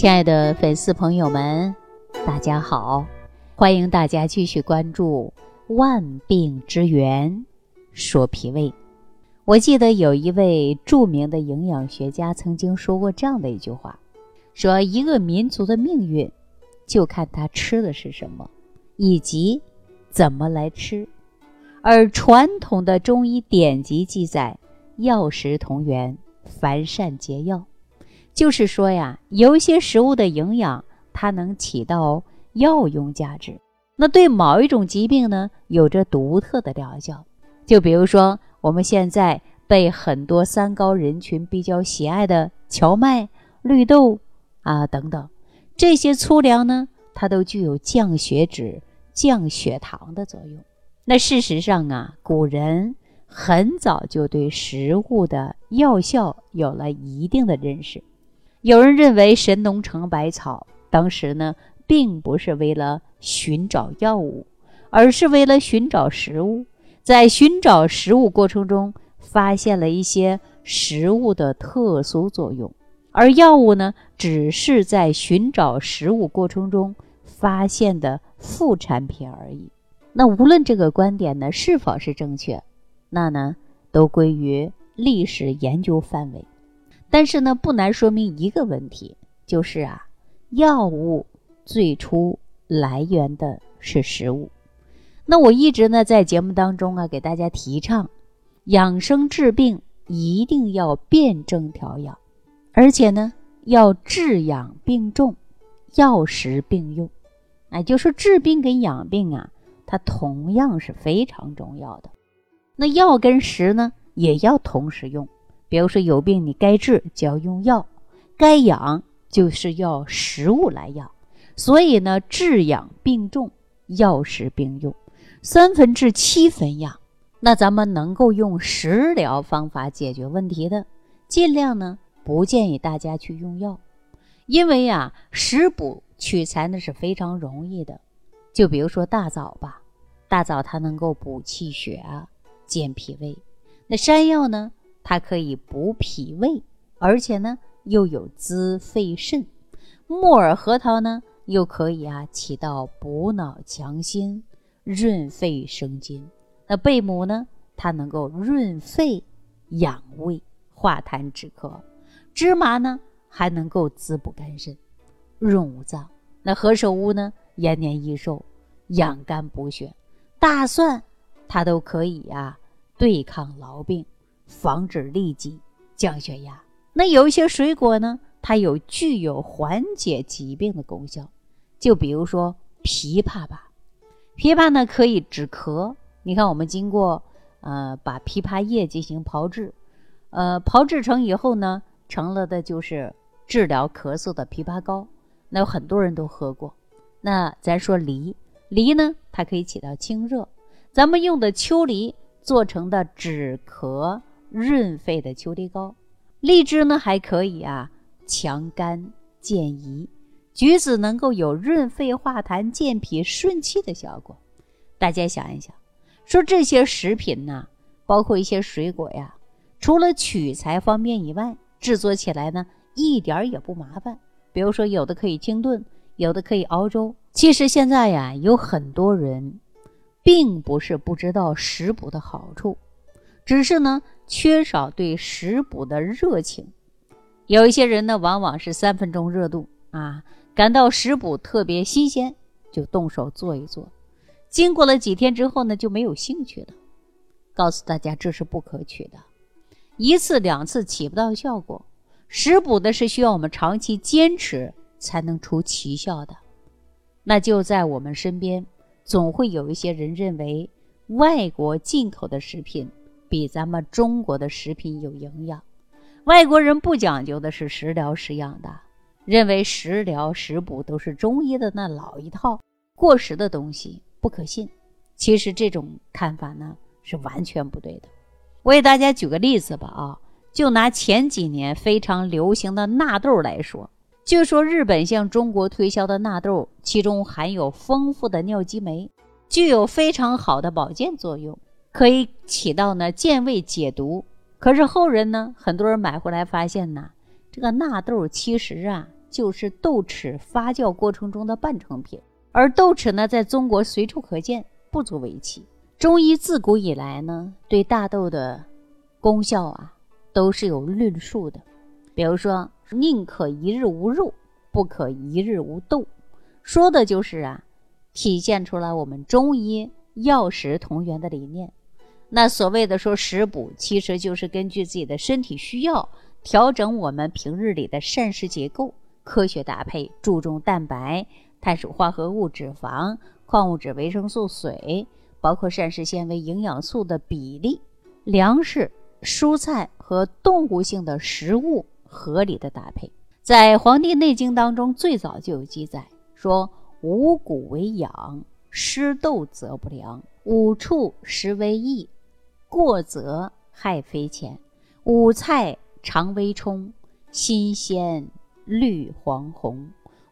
亲爱的粉丝朋友们，大家好！欢迎大家继续关注《万病之源说脾胃》。我记得有一位著名的营养学家曾经说过这样的一句话：说一个民族的命运，就看他吃的是什么，以及怎么来吃。而传统的中医典籍记载，药食同源，凡善皆药。就是说呀，有一些食物的营养，它能起到药用价值。那对某一种疾病呢，有着独特的疗效。就比如说我们现在被很多三高人群比较喜爱的荞麦、绿豆啊等等这些粗粮呢，它都具有降血脂、降血糖的作用。那事实上啊，古人很早就对食物的药效有了一定的认识。有人认为神农尝百草，当时呢，并不是为了寻找药物，而是为了寻找食物。在寻找食物过程中，发现了一些食物的特殊作用，而药物呢，只是在寻找食物过程中发现的副产品而已。那无论这个观点呢是否是正确，那呢，都归于历史研究范围。但是呢，不难说明一个问题，就是啊，药物最初来源的是食物。那我一直呢在节目当中啊给大家提倡，养生治病一定要辨证调养，而且呢要治养并重，药食并用。哎，就是治病跟养病啊，它同样是非常重要的。那药跟食呢也要同时用。比如说有病，你该治就要用药，该养就是要食物来养。所以呢，治养并重，药食并用，三分治七分养。那咱们能够用食疗方法解决问题的，尽量呢不建议大家去用药，因为呀，食补取材呢是非常容易的。就比如说大枣吧，大枣它能够补气血啊，健脾胃。那山药呢？它可以补脾胃，而且呢又有滋肺肾；木耳、核桃呢又可以啊起到补脑强心、润肺生津。那贝母呢，它能够润肺养胃、化痰止咳；芝麻呢还能够滋补肝肾、润五脏；那何首乌呢延年益寿、养肝补血；大蒜它都可以啊对抗痨病。防止痢疾、降血压。那有一些水果呢，它有具有缓解疾病的功效。就比如说枇杷吧，枇杷呢可以止咳。你看，我们经过呃把枇杷叶进行炮制，呃炮制成以后呢，成了的就是治疗咳嗽的枇杷膏。那有很多人都喝过。那咱说梨，梨呢它可以起到清热。咱们用的秋梨做成的止咳。润肺的秋梨膏，荔枝呢还可以啊，强肝健胰；橘子能够有润肺化痰、健脾顺气的效果。大家想一想，说这些食品呢，包括一些水果呀，除了取材方面以外，制作起来呢一点儿也不麻烦。比如说，有的可以清炖，有的可以熬粥。其实现在呀，有很多人并不是不知道食补的好处。只是呢，缺少对食补的热情。有一些人呢，往往是三分钟热度啊，感到食补特别新鲜，就动手做一做。经过了几天之后呢，就没有兴趣了。告诉大家，这是不可取的。一次两次起不到效果，食补的是需要我们长期坚持才能出奇效的。那就在我们身边，总会有一些人认为外国进口的食品。比咱们中国的食品有营养，外国人不讲究的是食疗食养的，认为食疗食补都是中医的那老一套过时的东西，不可信。其实这种看法呢是完全不对的。我给大家举个例子吧，啊，就拿前几年非常流行的纳豆来说，就说日本向中国推销的纳豆，其中含有丰富的尿激酶，具有非常好的保健作用。可以起到呢健胃解毒，可是后人呢，很多人买回来发现呢，这个纳豆其实啊就是豆豉发酵过程中的半成品，而豆豉呢，在中国随处可见，不足为奇。中医自古以来呢，对大豆的功效啊，都是有论述的。比如说，宁可一日无肉，不可一日无豆，说的就是啊，体现出来我们中医药食同源的理念。那所谓的说食补，其实就是根据自己的身体需要，调整我们平日里的膳食结构，科学搭配，注重蛋白、碳水化合物、脂肪、矿物质、维生素、水，包括膳食纤维、营养素的比例，粮食、蔬菜和动物性的食物合理的搭配。在《黄帝内经》当中，最早就有记载说：“五谷为养，湿豆则不良；五畜食为益。”过则害肥浅，五菜常微冲，新鲜绿黄红。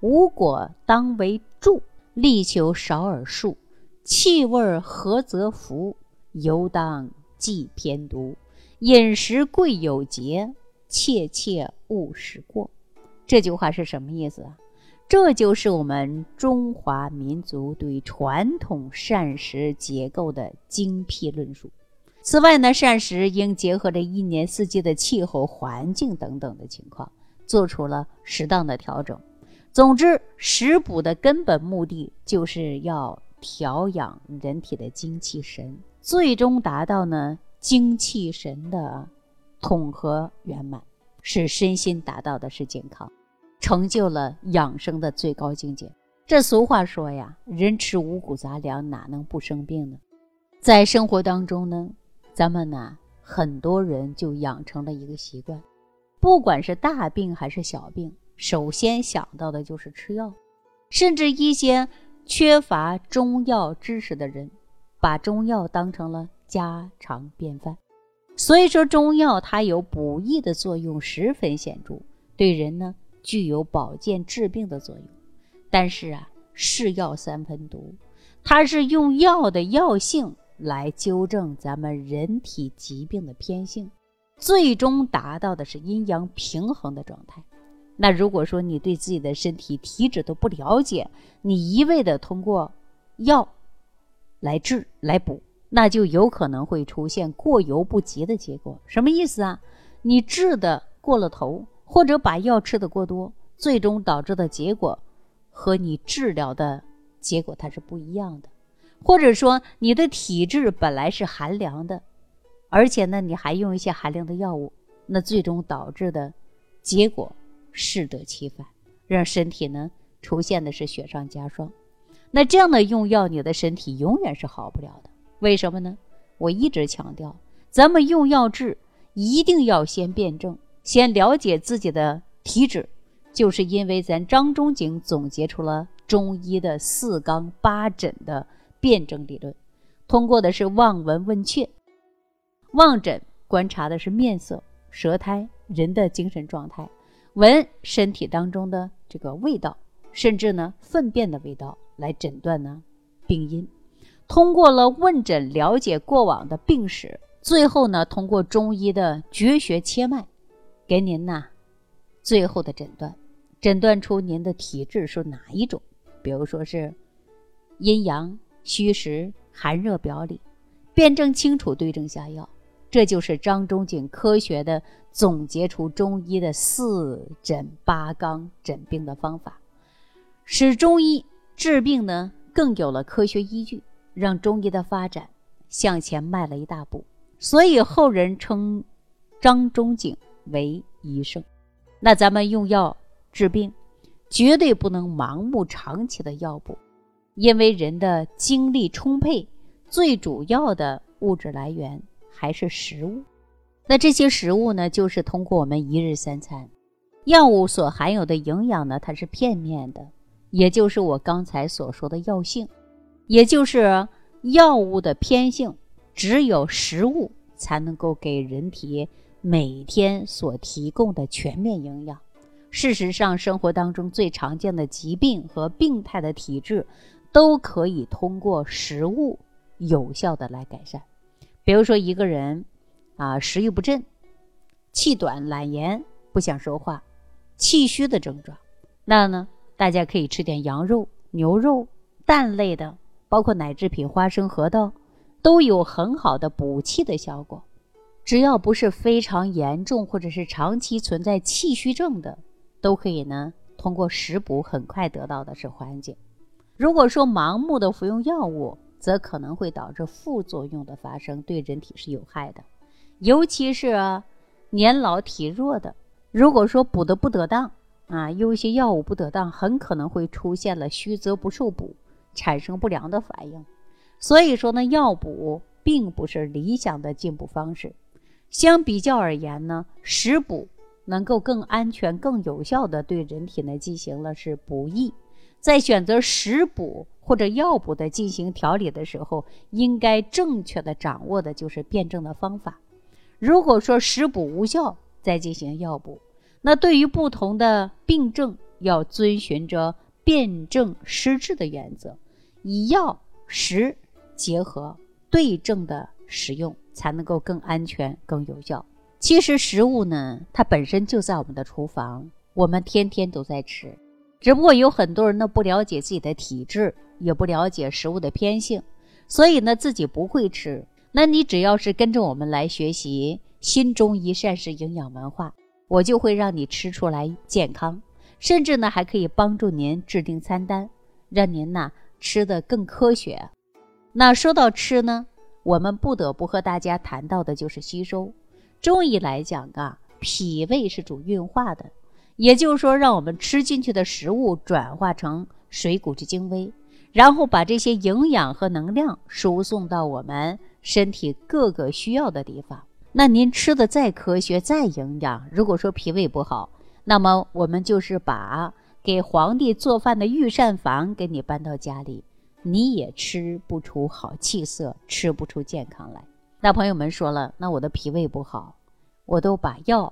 五果当为助，力求少而数。气味合则服，犹当忌偏毒。饮食贵有节，切切勿食过。这句话是什么意思啊？这就是我们中华民族对传统膳食结构的精辟论述。此外呢，膳食应结合着一年四季的气候环境等等的情况，做出了适当的调整。总之，食补的根本目的就是要调养人体的精气神，最终达到呢精气神的统合圆满，使身心达到的是健康，成就了养生的最高境界。这俗话说呀，人吃五谷杂粮哪能不生病呢？在生活当中呢。咱们呢，很多人就养成了一个习惯，不管是大病还是小病，首先想到的就是吃药。甚至一些缺乏中药知识的人，把中药当成了家常便饭。所以说，中药它有补益的作用，十分显著，对人呢具有保健治病的作用。但是啊，是药三分毒，它是用药的药性。来纠正咱们人体疾病的偏性，最终达到的是阴阳平衡的状态。那如果说你对自己的身体体质都不了解，你一味的通过药来治来补，那就有可能会出现过犹不及的结果。什么意思啊？你治的过了头，或者把药吃的过多，最终导致的结果和你治疗的结果它是不一样的。或者说你的体质本来是寒凉的，而且呢你还用一些寒凉的药物，那最终导致的结果适得其反，让身体呢出现的是雪上加霜。那这样的用药，你的身体永远是好不了的。为什么呢？我一直强调，咱们用药治一定要先辩证，先了解自己的体质，就是因为咱张仲景总结出了中医的四纲八诊的。辩证理论，通过的是望闻问切。望诊观察的是面色、舌苔、人的精神状态；闻身体当中的这个味道，甚至呢粪便的味道来诊断呢病因。通过了问诊了解过往的病史，最后呢通过中医的绝学切脉，给您呐最后的诊断，诊断出您的体质是哪一种。比如说是阴阳。虚实寒热表里，辩证清楚，对症下药，这就是张仲景科学的总结出中医的四诊八纲诊病的方法，使中医治病呢更有了科学依据，让中医的发展向前迈了一大步。所以后人称张仲景为医圣。那咱们用药治病，绝对不能盲目长期的药补。因为人的精力充沛，最主要的物质来源还是食物。那这些食物呢，就是通过我们一日三餐，药物所含有的营养呢，它是片面的，也就是我刚才所说的药性，也就是药物的偏性，只有食物才能够给人体每天所提供的全面营养。事实上，生活当中最常见的疾病和病态的体质。都可以通过食物有效的来改善，比如说一个人啊食欲不振、气短、懒言、不想说话、气虚的症状，那呢，大家可以吃点羊肉、牛肉、蛋类的，包括奶制品、花生、核桃，都有很好的补气的效果。只要不是非常严重或者是长期存在气虚症的，都可以呢通过食补很快得到的是缓解。如果说盲目的服用药物，则可能会导致副作用的发生，对人体是有害的。尤其是年老体弱的，如果说补的不得当啊，用一些药物不得当，很可能会出现了虚则不受补，产生不良的反应。所以说呢，药补并不是理想的进补方式。相比较而言呢，食补能够更安全、更有效的对人体呢进行了是补益。在选择食补或者药补的进行调理的时候，应该正确的掌握的就是辩证的方法。如果说食补无效，再进行药补，那对于不同的病症，要遵循着辨证施治的原则，以药食结合，对症的使用。才能够更安全、更有效。其实食物呢，它本身就在我们的厨房，我们天天都在吃。只不过有很多人呢不了解自己的体质，也不了解食物的偏性，所以呢自己不会吃。那你只要是跟着我们来学习新中医膳食营养文化，我就会让你吃出来健康，甚至呢还可以帮助您制定餐单，让您呢吃的更科学。那说到吃呢？我们不得不和大家谈到的就是吸收。中医来讲啊，脾胃是主运化的，也就是说，让我们吃进去的食物转化成水谷之精微，然后把这些营养和能量输送到我们身体各个需要的地方。那您吃的再科学、再营养，如果说脾胃不好，那么我们就是把给皇帝做饭的御膳房给你搬到家里。你也吃不出好气色，吃不出健康来。那朋友们说了，那我的脾胃不好，我都把药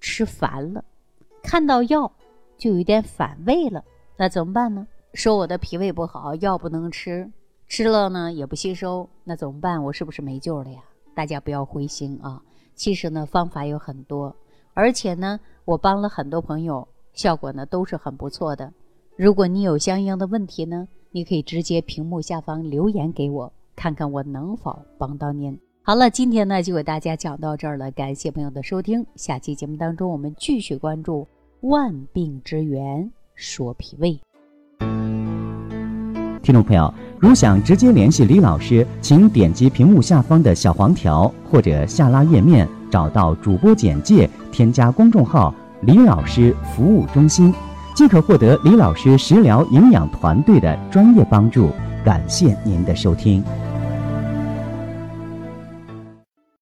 吃烦了，看到药就有点反胃了，那怎么办呢？说我的脾胃不好，药不能吃，吃了呢也不吸收，那怎么办？我是不是没救了呀？大家不要灰心啊！其实呢，方法有很多，而且呢，我帮了很多朋友，效果呢都是很不错的。如果你有相应的问题呢？你可以直接屏幕下方留言给我，看看我能否帮到您。好了，今天呢就给大家讲到这儿了，感谢朋友的收听。下期节目当中，我们继续关注万病之源，说脾胃。听众朋友，如想直接联系李老师，请点击屏幕下方的小黄条，或者下拉页面找到主播简介，添加公众号“李老师服务中心”。即可获得李老师食疗营养团队的专业帮助。感谢您的收听。